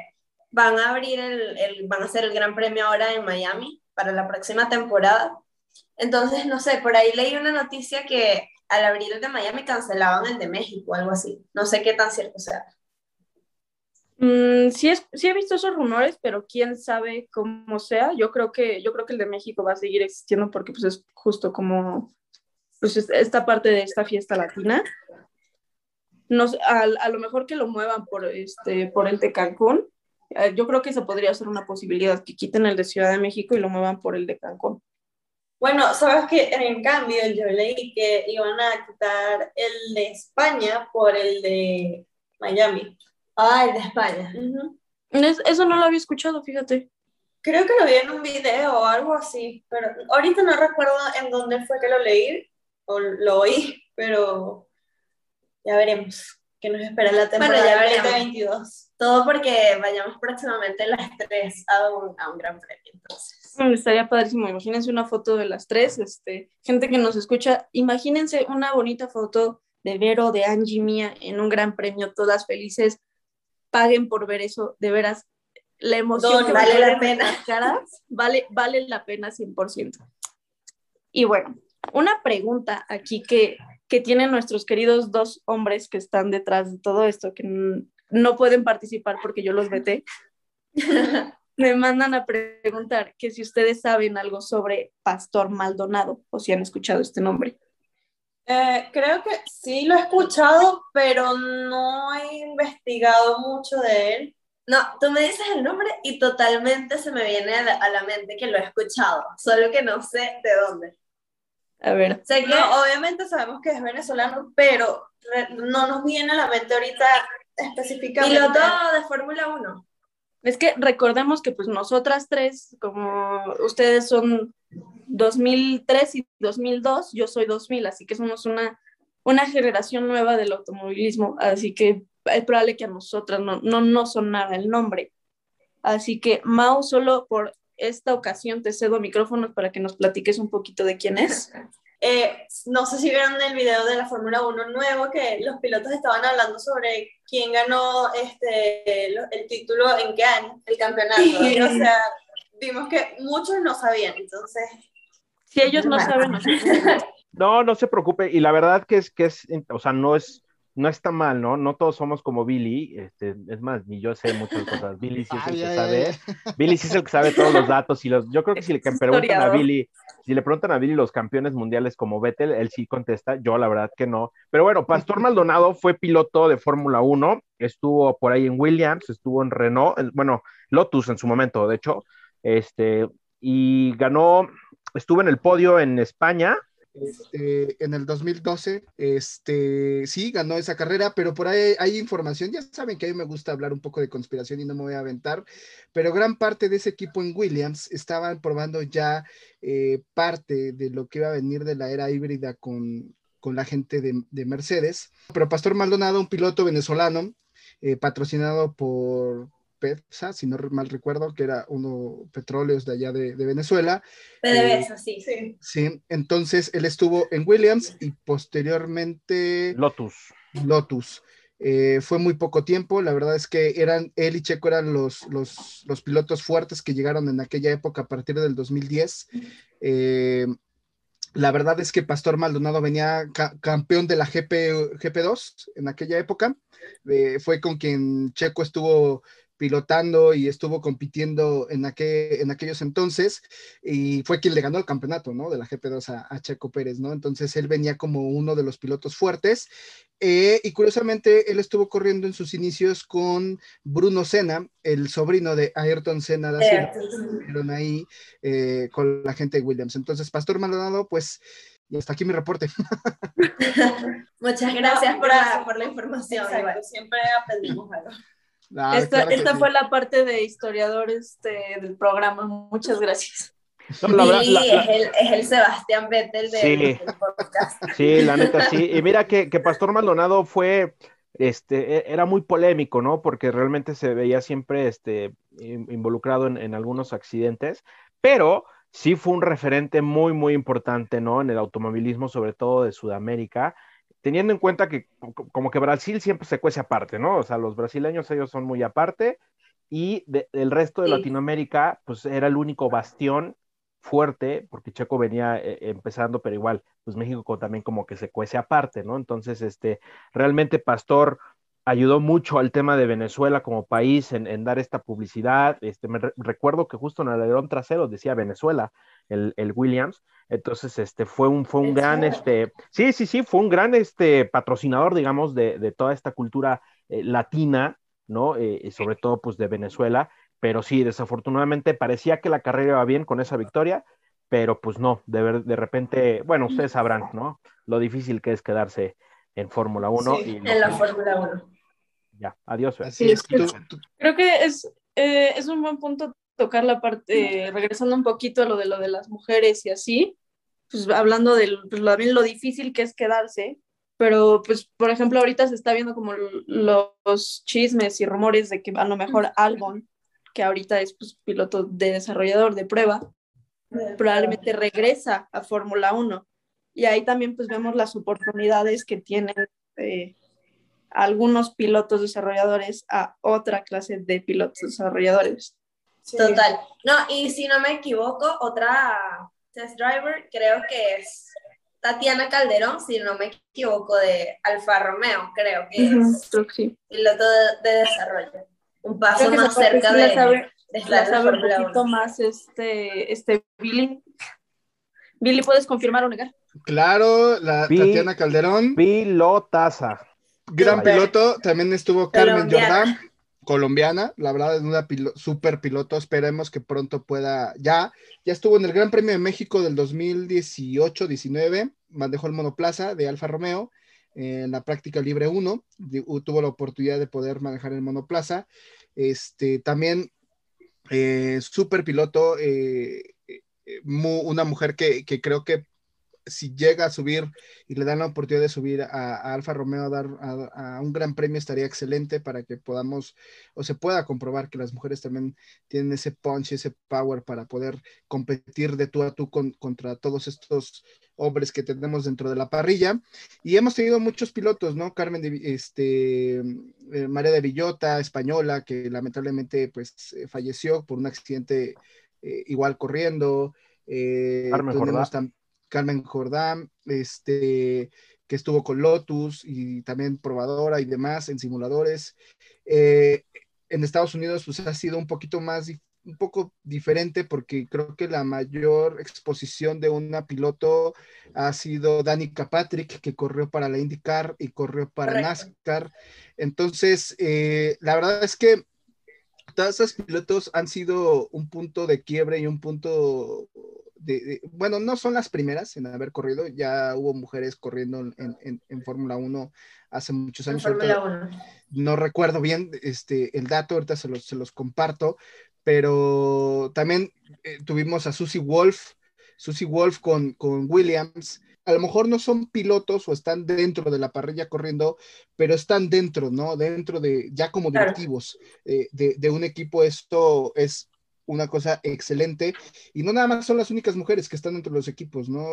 Van a abrir el, el- van a hacer el gran premio ahora en Miami para la próxima temporada. Entonces, no sé, por ahí leí una noticia que al abrir el de Miami cancelaban el de México, algo así. No sé qué tan cierto sea. Mm, sí, es, sí he visto esos rumores, pero quién sabe cómo sea. Yo creo que, yo creo que el de México va a seguir existiendo porque pues, es justo como pues, es- esta parte de esta fiesta latina. No a, a lo mejor que lo muevan por, este, por el de Cancún. Eh, Yo creo que eso podría ser una posibilidad, que quiten el de Ciudad de México y lo muevan por el de Cancún. Bueno, sabes que en cambio yo leí que iban a quitar el de España por el de Miami. El de España. Es- eso no lo había escuchado, fíjate. Creo que lo vi en un video o algo así, pero ahorita no recuerdo en dónde fue que lo leí o lo oí, pero ya veremos qué nos espera la temporada ya del veremos. 2022. Todo porque vayamos próximamente las tres a un, a un gran premio, entonces. Estaría padrísimo. Imagínense una foto de las tres. Este, gente que nos escucha, imagínense una bonita foto de Vero, de Angie mía en un gran premio, todas felices. Paguen por ver eso, de veras. La emoción Don, que vale la pena. Caras, vale, vale la pena 100%. Y bueno, una pregunta aquí que, que tienen nuestros queridos dos hombres que están detrás de todo esto, que no pueden participar porque yo los veté. Me mandan a preguntar que si ustedes saben algo sobre Pastor Maldonado o si han escuchado este nombre. Eh, creo que sí lo he escuchado, pero no he investigado mucho de él. No, tú me dices el nombre y totalmente se me viene a la, a la mente que lo he escuchado, solo que no sé de dónde. A ver, que No, obviamente sabemos que es venezolano, pero no nos viene a la mente ahorita específicamente. piloto de Fórmula 1. es que recordemos que pues nosotras tres, como ustedes son 2003 y 2002, yo soy 2000, así que somos una, una generación nueva del automovilismo, así que es probable que a nosotras no, no nos sonara el nombre. Así que Mau, solo por esta ocasión te cedo micrófonos para que nos platiques un poquito de quién es. Eh, no sé si vieron el video de la Fórmula 1 nuevo que los pilotos estaban hablando sobre quién ganó este, el título en qué año, el campeonato. Sí. O sea, vimos que muchos no sabían, entonces Si ellos no saben, nosotros No, no se preocupe. Y la verdad que es que es, o sea, no es, no está mal, ¿no? No todos somos como Billy. Este, es más, ni yo sé muchas cosas. Billy sí es el Ay, que ay, sabe. ay. Billy sí es el que sabe todos los datos y los. Yo creo que si le preguntan a. Billy, si le preguntan a Billy los campeones mundiales como Vettel, él sí contesta. Yo la verdad que no. Pero bueno, Pastor Maldonado fue piloto de Fórmula 1. Estuvo por ahí en Williams, estuvo en Renault, en- bueno, Lotus en su momento, de hecho. Este, y ganó, estuvo en el podio en España. Este, en el 2012, este, sí, ganó esa carrera, pero por ahí hay información, ya saben que a mí me gusta hablar un poco de conspiración y no me voy a aventar, pero gran parte de ese equipo en Williams estaban probando ya eh, parte de lo que iba a venir de la era híbrida con, con la gente de, de Mercedes. Pero Pastor Maldonado, un piloto venezolano, eh, patrocinado por PEPSA, si no mal recuerdo, que era uno petróleos de allá de, de Venezuela. PDVSA, sí. Sí. Sí, entonces él estuvo en Williams y posteriormente Lotus. Lotus. Eh, fue muy poco tiempo, la verdad es que eran, él y Checo eran los, los, los pilotos fuertes que llegaron en aquella época a partir del 2010. Eh, la verdad es que Pastor Maldonado venía ca- campeón de la GP, GP2 en aquella época. Eh, fue con quien Checo estuvo pilotando y estuvo compitiendo en, aquel, en aquellos entonces y fue quien le ganó el campeonato, ¿no? De la GP2 a, a Checo Pérez, ¿no? Entonces él venía como uno de los pilotos fuertes eh, y curiosamente él estuvo corriendo en sus inicios con Bruno Senna, el sobrino de Ayrton Senna da Silva estuvieron ahí eh, con la gente de Williams. Entonces, Pastor Maldonado, pues, y hasta aquí mi reporte. Muchas gracias por, Gracias. por la información. Exacto, siempre aprendimos algo. Ah, esta claro que esta sí. fue la parte de historiador este, del programa. Muchas gracias. No, la verdad- Billy la- la- es, el, es el Sebastián Vettel del, Sí. del podcast. Sí, la neta, sí. Y mira que, que Pastor Maldonado fue, este, e- era muy polémico, ¿no? Porque realmente se veía siempre, este, in- involucrado en, en algunos accidentes, pero sí fue un referente muy, muy importante, ¿no? En el automovilismo, sobre todo de Sudamérica, teniendo en cuenta que co- como que Brasil siempre se cuece aparte, ¿no? O sea, los brasileños ellos son muy aparte y de- del resto de Sí. Latinoamérica, pues era el único bastión fuerte, porque Checo venía eh, empezando, pero igual, pues México también como que se cuece aparte, ¿no? Entonces, este, realmente Pastor ayudó mucho al tema de Venezuela como país en, en dar esta publicidad. Este, me re- recuerdo que justo en el alerón trasero decía Venezuela, el, el Williams. Entonces, este, fue un, fue un ¿En gran, este, sí, sí, sí, fue un gran, este, patrocinador, digamos, de, de toda esta cultura eh, latina, ¿no? Eh, y sobre todo, pues, de Venezuela. Pero sí, desafortunadamente parecía que la carrera iba bien con esa victoria, pero pues no, de, de repente, bueno, ustedes sabrán, ¿no? Lo difícil que es quedarse en Fórmula 1 Sí, y En la Fórmula 1. ya, adiós. Así Sí, es. Tú- tú- Creo que es, eh, es un buen punto tocar la parte, eh, regresando un poquito a lo de lo de las mujeres y así, pues hablando de lo, pues, lo- también lo difícil que es quedarse, pero pues por ejemplo ahorita se está viendo como los chismes y rumores de que a lo mejor Albon, que ahorita es pues, piloto de desarrollador de prueba, probablemente regresa a Fórmula 1. Y ahí también pues vemos las oportunidades que tienen eh, algunos pilotos desarrolladores a otra clase de pilotos desarrolladores. Sí. Total. No, y si no me equivoco, otra test driver creo que es Tatiana Calderón, si no me equivoco, de Alfa Romeo, creo que es sí. piloto de, de desarrollo. Un paso más cerca de, la sabe, de la sabe un poquito 1. más este, este Billy. Billy, ¿puedes confirmar o negar? Claro, la Pi- Tatiana Calderón, Pilotaza. gran piloto. También estuvo Carmen Colombiana. Jordán, colombiana. La verdad es una pilo- super piloto. Esperemos que pronto pueda. Ya, ya estuvo en el Gran Premio de México del 2018-19. Manejó el monoplaza de Alfa Romeo en la práctica libre 1. Di- Tuvo la oportunidad de poder manejar el monoplaza. Este, también eh, super piloto. eh, eh, una mujer que, que creo que si llega a subir y le dan la oportunidad de subir a, a Alfa Romeo a dar a, a un gran premio estaría excelente para que podamos o se pueda comprobar que las mujeres también tienen ese punch, ese power para poder competir de tú a tú con- contra todos estos hombres que tenemos dentro de la parrilla. Y hemos tenido muchos pilotos, ¿no? Carmen, de, este, eh, María de Villota, española, que lamentablemente pues eh, falleció por un accidente eh, igual corriendo. Eh, Carmen tam- Carmen Jordán, este, que estuvo con Lotus y también probadora y demás en simuladores. Eh, en Estados Unidos pues ha sido un poquito más, un poco diferente porque creo que la mayor exposición de una piloto ha sido Danica Patrick, que corrió para la IndyCar y corrió para Correcto. NASCAR. Entonces, eh, la verdad es que todos esos pilotos han sido un punto de quiebre y un punto de, de- bueno, no son las primeras en haber corrido, ya hubo mujeres corriendo en, en- en Fórmula 1 hace muchos años. Fórmula ahorita 1. no recuerdo bien este, el dato, ahorita se los, se los comparto, pero también eh, tuvimos a Susie Wolf. Susie Wolf con, con Williams, a lo mejor no son pilotos o están dentro de la parrilla corriendo, pero están dentro, ¿no? Dentro de, ya como Claro. directivos eh, de, de un equipo, esto es una cosa excelente. Y no nada más son las únicas mujeres que están dentro de los equipos, ¿no?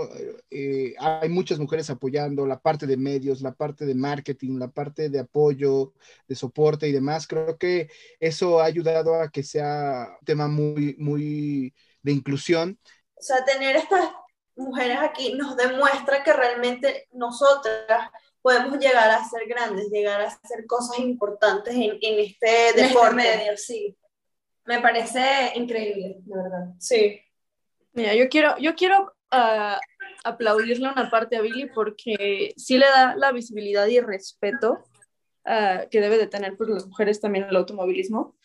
Eh, hay muchas mujeres apoyando la parte de medios, la parte de marketing, la parte de apoyo, de soporte y demás. Creo que eso ha ayudado a que sea un tema muy, muy de inclusión. O sea, tener estas mujeres aquí nos demuestra que realmente nosotras podemos llegar a ser grandes, llegar a hacer cosas importantes en, en este En este deporte. medio, sí. Me parece increíble, de verdad. Sí. Mira, yo quiero, yo quiero ah, aplaudirle una parte a Billy porque sí le da la visibilidad y respeto ah, que debe de tener pues, las mujeres también en el automovilismo.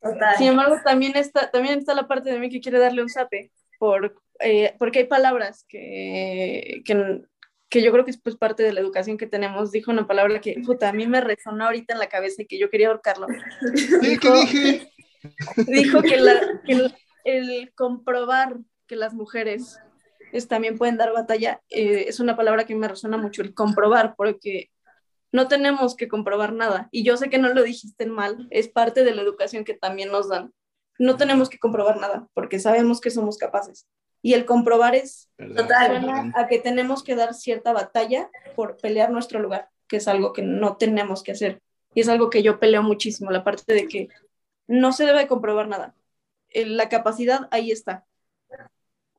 Total. Sin embargo, también está, también está la parte de mí que quiere darle un zape, por, eh, porque hay palabras que, que, que yo creo que es pues, parte de la educación que tenemos. Dijo una palabra que puta, a mí me resonó ahorita en la cabeza y que yo quería ahorcarlo. Sí, ¿qué dije? Dijo que, la- que el, el comprobar que las mujeres es- también pueden dar batalla eh, es una palabra que me resuena mucho, el comprobar, porque no tenemos que comprobar nada. Y yo sé que no lo dijiste mal, es parte de la educación que también nos dan. No tenemos que comprobar nada, porque sabemos que somos capaces. Y el comprobar es Total. a que tenemos que dar cierta batalla por pelear nuestro lugar, que es algo que no tenemos que hacer. Y es algo que yo peleo muchísimo, la parte de que no se debe comprobar nada. Eh, La capacidad ahí está.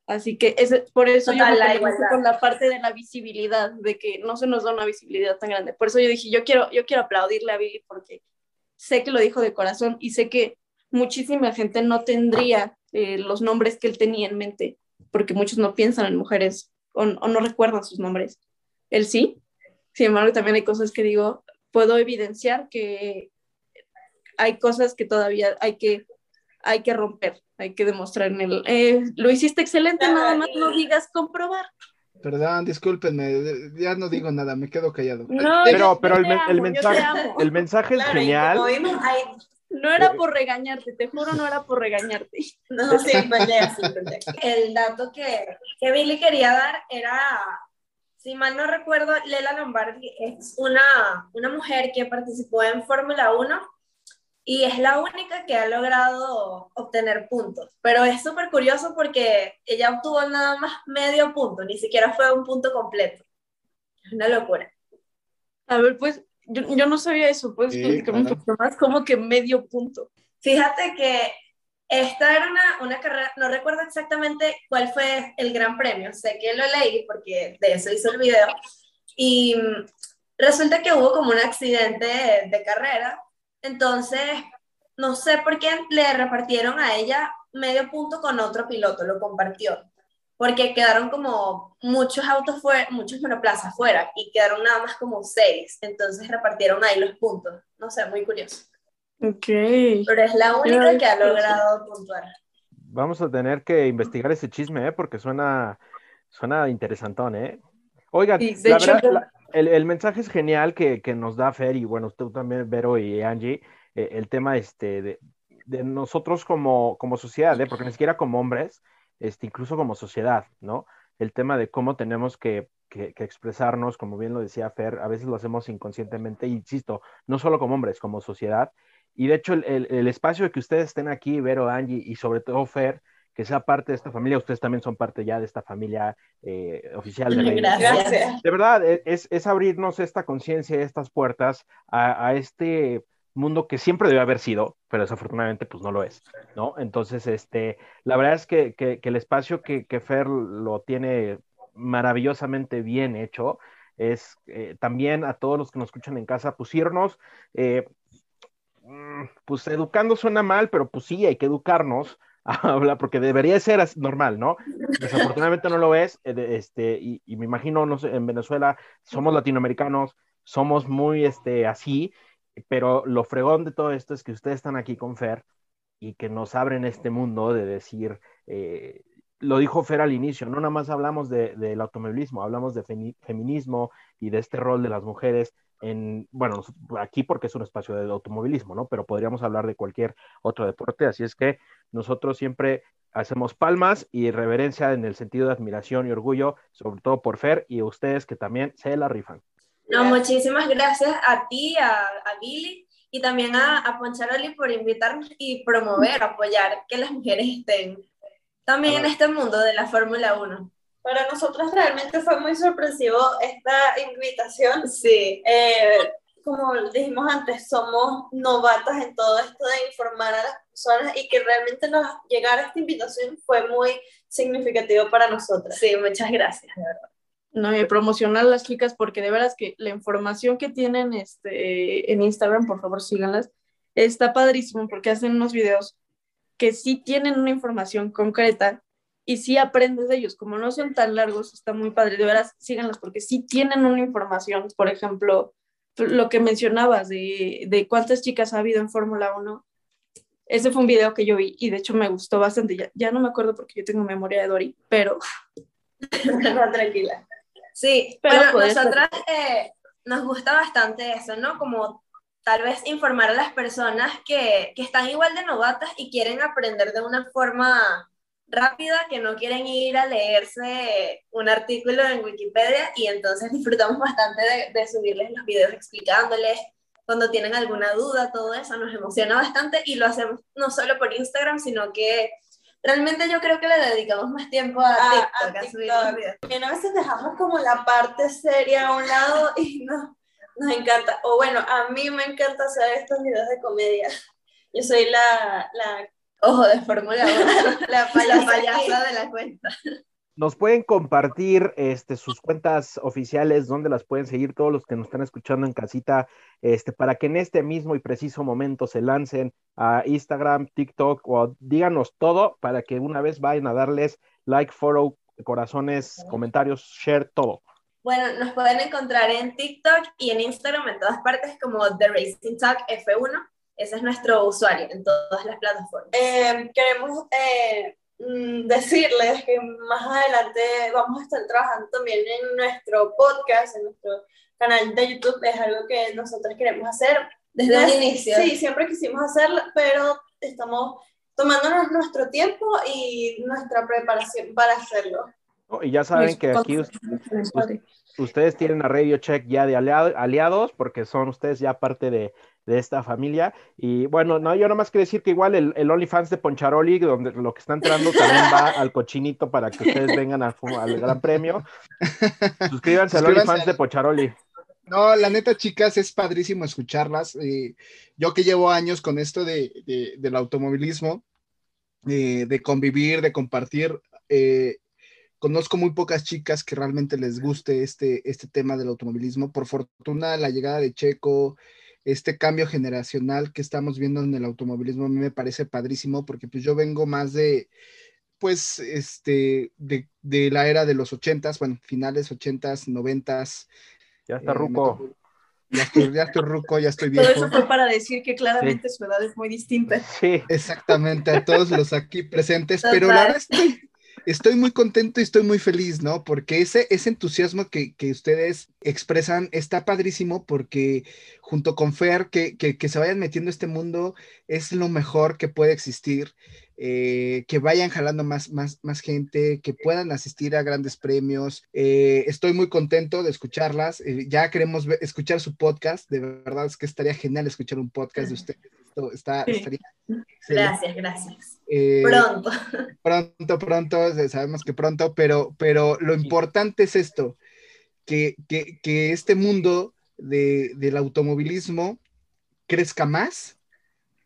Así que es, por eso Total, yo me la con la parte de la visibilidad, de que no se nos da una visibilidad tan grande. Por eso yo dije, yo quiero, yo quiero aplaudirle a Billy porque sé que lo dijo de corazón y sé que muchísima gente no tendría eh, los nombres que él tenía en mente, porque muchos no piensan en mujeres o, o no recuerdan sus nombres. Él sí. Sin embargo, también hay cosas que digo, puedo evidenciar que hay cosas que todavía hay que, hay que romper, hay que demostrar en el... eh, lo hiciste excelente, nada más no digas comprobar. Perdón, discúlpenme, ya no digo nada, me quedo callado. No, Pero, pero el, el amo, te mensaje, el mensaje es Claro, genial. vimos. No era por regañarte, te juro, no era por regañarte. No, sí, pelea, sí, pelea. El dato que, que Billy quería dar era, si mal no recuerdo, Lela Lombardi es una, una mujer que participó en Fórmula 1 y es la única que ha logrado obtener puntos. Pero es súper curioso porque ella obtuvo nada más medio punto, ni siquiera fue un punto completo. Es una locura. A ver, pues, yo, yo no sabía eso, puedes Sí, platicarme un claro. poquito más, como que medio punto. Fíjate que esta era una, una carrera, no recuerdo exactamente cuál fue el gran premio, sé que lo leí porque de eso hizo el video, y resulta que hubo como un accidente de, de carrera, entonces no sé por qué le repartieron a ella medio punto con otro piloto, lo compartió, porque quedaron como muchos autos fuera, muchos monoplazas fuera, y quedaron nada más como seis, entonces repartieron ahí los puntos, no sé, muy curioso. Ok. Pero es la única Ay, que ha logrado puntuar. Vamos a tener que investigar ese chisme, ¿eh? Porque suena, suena interesantón, ¿eh? Oigan, Sí, de la hecho, verdad, la- el, el mensaje es genial que, que nos da Fer y bueno, tú también, Vero y Angie, eh, el tema este, de, de nosotros como, como sociedad, ¿eh? Porque ni siquiera como hombres, este, incluso como sociedad, ¿no? El tema de cómo tenemos que, que- expresarnos, como bien lo decía Fer, a veces lo hacemos inconscientemente, insisto, no solo como hombres, como sociedad. Y de hecho, el, el- el espacio de que ustedes estén aquí, Vero, Angie y sobre todo Fer, que sea parte de esta familia, ustedes también son parte ya de esta familia eh, oficial de la Gracias. de verdad, e- es, es abrirnos esta conciencia, estas puertas a, a este mundo que siempre debe haber sido, pero desafortunadamente pues no lo es, ¿no? Entonces, este, la verdad es que, que- que el espacio que, que Fer lo tiene maravillosamente bien hecho es eh, también a todos los que nos escuchan en casa, pues irnos, eh, mm, pues educando suena mal, pero pues sí, hay que educarnos a hablar, porque debería ser normal, ¿no? Desafortunadamente no lo es, eh, este, y, y me imagino, no sé, en Venezuela somos latinoamericanos, somos muy este, así, pero lo fregón de todo esto es que ustedes están aquí con Fer y que nos abren este mundo de decir, eh, lo dijo Fer al inicio, no nada más hablamos de- del automovilismo, hablamos de femi- feminismo y de este rol de las mujeres en, bueno, aquí porque es un espacio de automovilismo, ¿no? Pero podríamos hablar de cualquier otro deporte, así es que nosotros siempre hacemos palmas y reverencia en el sentido de admiración y orgullo, sobre todo por Fer y a ustedes que también se la rifan. No, muchísimas gracias a ti, a, a Billy y también a, a Poncharoli por invitarnos y promover, apoyar que las mujeres estén también en este mundo de la Fórmula 1. Para nosotros realmente fue muy sorpresivo esta invitación. Sí, Eh, como dijimos antes, somos novatas en todo esto de informar a las personas y que realmente nos llegar a esta invitación fue muy significativo para nosotras. sí, muchas gracias, de verdad. No, y promocionar a las chicas porque de veras que la información que tienen este, en Instagram, por favor síganlas, está padrísimo porque hacen unos videos que sí tienen una información concreta y sí aprendes de ellos. Como no son tan largos, está muy padre. De veras, síganlas porque sí tienen una información. Por ejemplo, lo que mencionabas de, de cuántas chicas ha habido en Fórmula 1. Ese fue un video que yo vi y de hecho me gustó bastante. Ya, ya no me acuerdo porque yo tengo memoria de Dory, pero No, tranquila. Sí, Pero bueno, nosotras eh, nos gusta bastante eso, ¿no? Como tal vez informar a las personas que, que están igual de novatas y quieren aprender de una forma rápida, que no quieren ir a leerse un artículo en Wikipedia y entonces disfrutamos bastante de, de subirles los videos explicándoles cuando tienen alguna duda, todo eso nos emociona bastante y lo hacemos no solo por Instagram, sino que realmente yo creo que le dedicamos más tiempo a, A- TikTok, a a subir los TikTok. videos. Bien, a veces dejamos como la parte seria a un lado y no, nos encanta. O bueno, a mí me encanta hacer estos videos de comedia. Yo soy la, la Ojo de Fórmula 1, la, payasa la payasa de la cuenta. Nos pueden compartir este, sus cuentas oficiales, donde las pueden seguir todos los que nos están escuchando en casita, este, para que en este mismo y preciso momento se lancen a Instagram, TikTok o díganos todo para que una vez vayan a darles like, follow, corazones, comentarios, share, todo. Bueno, nos pueden encontrar en TikTok y en Instagram en todas partes como The Racing Talk F1. Ese es nuestro usuario en todas las plataformas. Eh, queremos eh, mm, decirles que más adelante vamos a estar trabajando también en nuestro podcast, en nuestro canal de YouTube. Es algo que nosotros queremos hacer. Desde Des- el inicio. Sí, siempre quisimos hacerlo, pero estamos tomándonos nuestro tiempo y nuestra preparación para hacerlo. Y ya saben que aquí us- ustedes tienen a Radio Check ya de aliado- aliados, porque son ustedes ya parte de, de esta familia. Y bueno, no, yo nomás quiero decir que igual el, el OnlyFans de Poncharoli, donde lo que está entrando también va al cochinito para que ustedes vengan a fu- al Gran Premio. Suscríbanse al Suscríbanse OnlyFans al- de Poncharoli. No, la neta, chicas, es padrísimo escucharlas. Eh, yo que llevo años con esto de, de- del automovilismo, eh, de convivir, de compartir, eh, conozco muy pocas chicas que realmente les guste este, este tema del automovilismo. Por fortuna, la llegada de Checo, este cambio generacional que estamos viendo en el automovilismo, a mí me parece padrísimo porque pues yo vengo más de, pues, este, de, de la era de los ochentas, bueno, finales ochentas, noventas. Ya está Eh, Ruco. Ya estoy, ya estoy ruco, ya estoy Todo viejo. eso fue para decir que claramente su edad es muy distinta. Sí, Exactamente, a todos los aquí presentes, pero la verdad estoy, estoy muy contento y estoy muy feliz, ¿no? Porque ese, ese entusiasmo que, que ustedes expresan está padrísimo porque junto con Fer, que, que, que se vayan metiendo este mundo es lo mejor que puede existir. eh, que vayan jalando más, más, más gente, que puedan asistir a grandes premios. Eh, estoy muy contento de escucharlas. eh, ya queremos escuchar su podcast. De verdad es que estaría genial escuchar un podcast de ustedes. Esto está, estaría. Gracias, gracias. Eh, Pronto. pronto, pronto, sabemos que pronto, pero, pero lo importante es esto, que, que, que este mundo de, del automovilismo crezca más,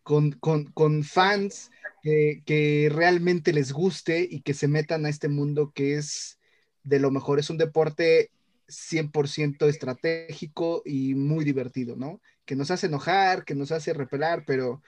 con, con, con fans que, que realmente les guste y que se metan a este mundo que es de lo mejor. Es un deporte 100% estratégico y muy divertido, ¿no? Que nos hace enojar, que nos hace repelar, pero,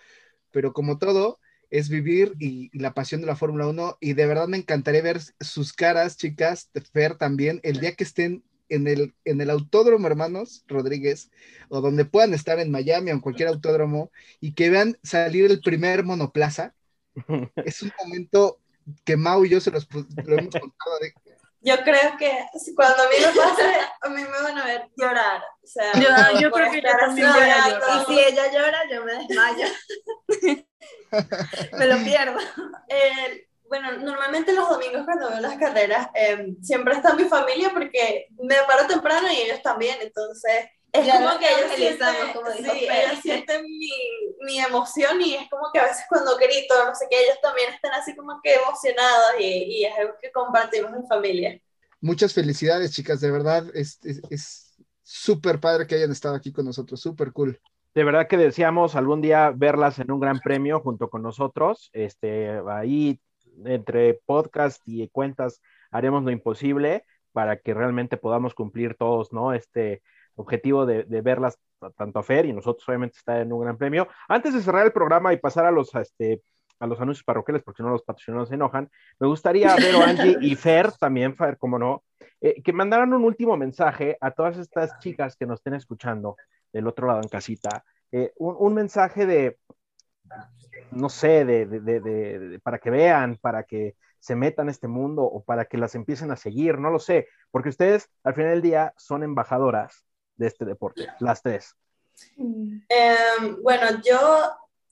pero como todo, es vivir y, y la pasión de la Fórmula 1 y de verdad me encantaría ver sus caras, chicas, de Fer también, el día que estén en el, en el autódromo, hermanos Rodríguez, o donde puedan estar en Miami o en cualquier autódromo y que vean salir el primer monoplaza, es un momento que Mau y yo se los lo hemos contado de Yo creo que cuando a mí me pase, a mí me van a ver llorar. O sea, Yo- yo creo que yo también voy a llorar. Y si ella llora, yo me desmayo. me lo pierdo. Eh, bueno, normalmente los domingos cuando veo las carreras, eh, siempre está mi familia porque me paro temprano y ellos también, entonces es Ya como que ellos sienten, como dijo sí, ellos sienten mi, mi emoción y es como que a veces cuando grito, no sé qué, ellos también están así como que emocionados y, y es algo que compartimos en familia. muchas felicidades, chicas, de verdad, es es- es súper padre que hayan estado aquí con nosotros, súper cool. De verdad que deseamos algún día verlas en un gran premio junto con nosotros. Este, ahí entre podcast y cuentas haremos lo imposible para que realmente podamos cumplir todos, ¿no? Este objetivo de, de verlas tanto a Fer y nosotros obviamente estar en un gran premio. Antes de cerrar el programa y pasar a los, a este, a los anuncios parroquiales, porque si no los patrocinadores se enojan, me gustaría ver a Angie y Fer también, Fer, como no, eh, que mandaran un último mensaje a todas estas chicas que nos estén escuchando del otro lado en casita, eh, un, un mensaje de, no sé, de, de- de- de- de- para que vean, para que se metan a este mundo o para que las empiecen a seguir, no lo sé, porque ustedes al final del día son embajadoras de este deporte, las tres. Em, bueno, yo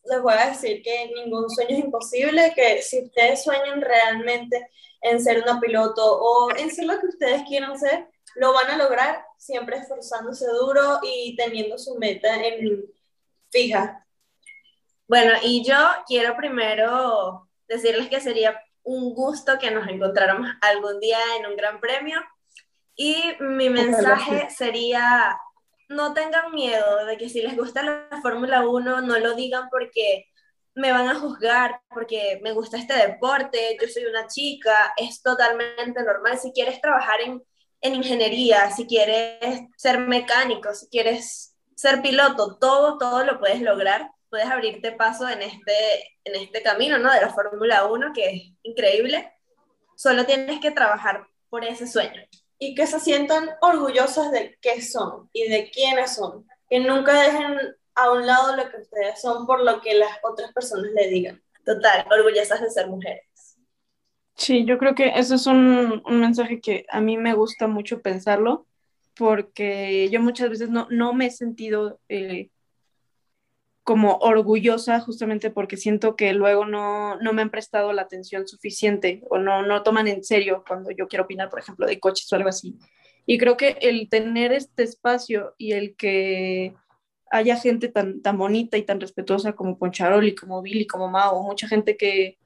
les voy a decir que ningún sueño es imposible, que si ustedes sueñan realmente en ser una piloto o en ser lo que ustedes quieran ser, lo van a lograr siempre esforzándose duro y teniendo su meta en fija. Bueno, y yo quiero primero decirles que sería un gusto que nos encontráramos algún día en un gran premio. Y mi mensaje sería, no tengan miedo de que si les gusta la Fórmula 1, no lo digan porque me van a juzgar, porque me gusta este deporte, yo soy una chica, es totalmente normal. Si quieres trabajar en, en ingeniería, si quieres ser mecánico, si quieres ser piloto, todo, todo lo puedes lograr puedes abrirte paso en este, en este camino, ¿no? De la Fórmula 1, que es increíble. Solo tienes que trabajar por ese sueño. Y que se sientan orgullosos de qué son y de quiénes son. Que nunca dejen a un lado lo que ustedes son por lo que las otras personas le digan. Total, orgullosas de ser mujeres. Sí, yo creo que ese es un, un mensaje que a mí me gusta mucho pensarlo, porque yo muchas veces no, no me he sentido eh, como orgullosa justamente porque siento que luego no, no me han prestado la atención suficiente o no, no toman en serio cuando yo quiero opinar, por ejemplo, de coches o algo así. Y creo que el tener este espacio y el que haya gente tan, tan bonita y tan respetuosa como Poncharoli, como Billy, como Mao, mucha gente que,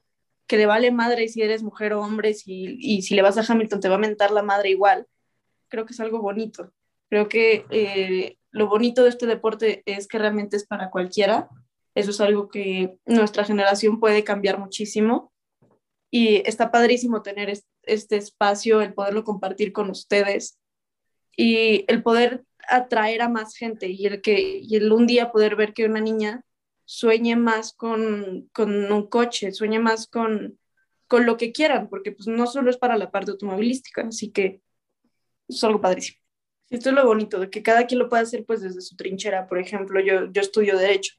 que le vale madre si eres mujer o hombre, si, y si le vas a Hamilton te va a mentar la madre igual, creo que es algo bonito. Creo que eh, lo bonito de este deporte es que realmente es para cualquiera. Eso es algo que nuestra generación puede cambiar muchísimo. Y está padrísimo tener est- este espacio, el poderlo compartir con ustedes y el poder atraer a más gente y el que y el un día poder ver que una niña sueñe más con, con un coche, sueñe más con, con lo que quieran, porque pues no solo es para la parte automovilística, así que es algo padrísimo. Esto es lo bonito, de que cada quien lo puede hacer pues desde su trinchera. Por ejemplo, yo, yo estudio Derecho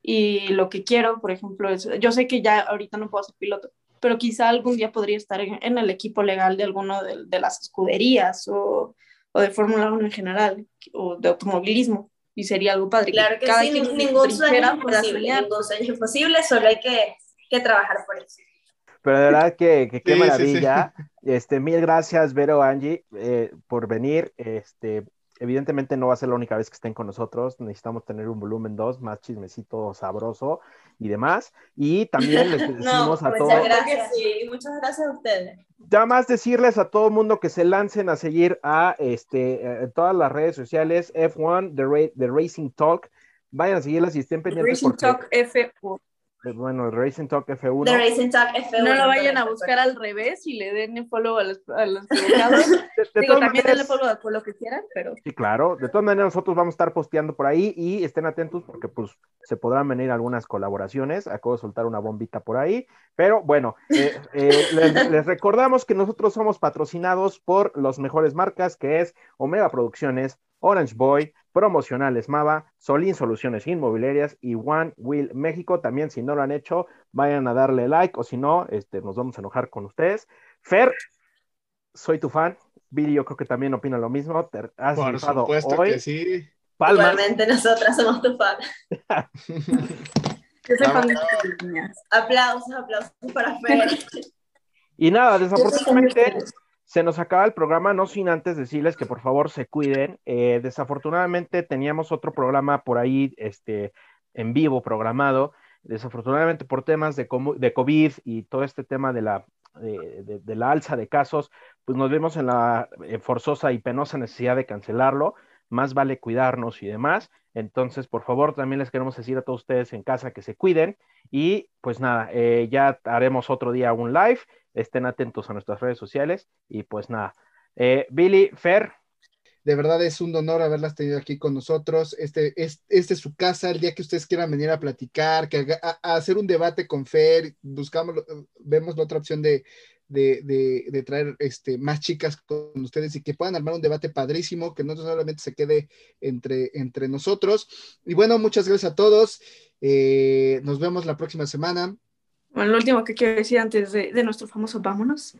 y lo que quiero, por ejemplo, es, yo sé que ya ahorita no puedo ser piloto, pero quizá algún día podría estar en, en el equipo legal de alguno de, de las escuderías o, o de Fórmula 1 en general, o de automovilismo, y sería algo padre. Claro que cada sí, ningún sueño es soñar. ningún sueño es imposible, solo hay que, que trabajar por eso. Pero de verdad que, que qué Sí, sí, sí. maravilla. Este, mil gracias, Vero, Angie, eh, por venir. Este, evidentemente no va a ser la única vez que estén con nosotros. Necesitamos tener un volumen 2, más chismecito sabroso y demás. Y también les decimos No, a muchas todos. Gracias. sí, muchas gracias a ustedes. Ya más decirles a todo el mundo que se lancen a seguir a este, eh, todas las redes sociales, F1, The, Ra- The Racing Talk. Vayan a seguirlas y estén pendientes Racing porque, Talk F1. Eh, bueno, el Racing Talk F1. The Racing Talk F1. No lo vayan a buscar al revés y le den follow a los, a los equivocados. De- de Digo, todas también denle follow a por lo que quieran, pero Sí, claro. De todas maneras, nosotros vamos a estar posteando por ahí y estén atentos porque pues se podrán venir algunas colaboraciones. Acabo de soltar una bombita por ahí. Pero bueno, eh, eh, les, les recordamos que nosotros somos patrocinados por las mejores marcas, que es Omega Producciones, Orange Boy, Promocionales Mava, Solín Soluciones Inmobiliarias y One Will México. También, si no lo han hecho, vayan a darle like o si no, este, nos vamos a enojar con ustedes. Fer, soy tu fan. Billy, yo creo que también opina lo mismo. Te has Por supuesto hoy. que sí. Palmas. Igualmente nosotras somos tu fan. Yo soy fan de Bravo. las niñas. Aplausos, aplausos para Fer. Y nada, desafortunadamente ustedes. Se nos acaba el programa, no sin antes decirles que por favor se cuiden. Eh, desafortunadamente teníamos otro programa por ahí este, en vivo programado. Desafortunadamente por temas de, de COVID y todo este tema de la, de- de la alza de casos, pues nos vemos en la eh, forzosa y penosa necesidad de cancelarlo. Más vale cuidarnos y demás. Entonces, por favor, también les queremos decir a todos ustedes en casa que se cuiden. Y pues nada, eh, ya haremos otro día un live. Estén atentos a nuestras redes sociales. Y pues nada. Eh, Billy, Fer, De verdad es un honor haberlas tenido aquí con nosotros. Este es, este es su casa, el día que ustedes quieran venir a platicar, que a, a hacer un debate con Fer, buscamos, vemos la otra opción de, de, de- de traer este, más chicas con ustedes y que puedan armar un debate padrísimo, que no solamente se quede entre, entre nosotros. Y bueno, muchas gracias a todos. Eh, nos vemos la próxima semana. Bueno, lo último que quiero decir antes de, de nuestro famoso vámonos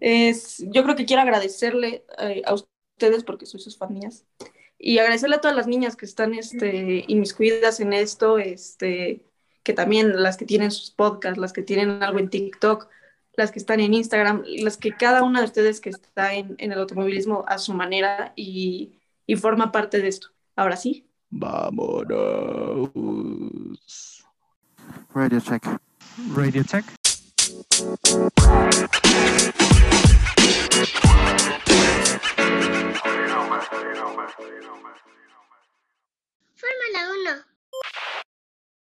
es, yo creo que quiero agradecerle eh, a ustedes porque soy sus familias y agradecerle a todas las niñas que están este, inmiscuidas en esto, este, que también las que tienen sus podcasts, las que tienen algo en TikTok, las que están en Instagram, las que cada una de ustedes que está en, en el automovilismo a su manera y, y forma parte de esto. Ahora sí. Vámonos. Radio check. Radio Tech. Fórmula 1.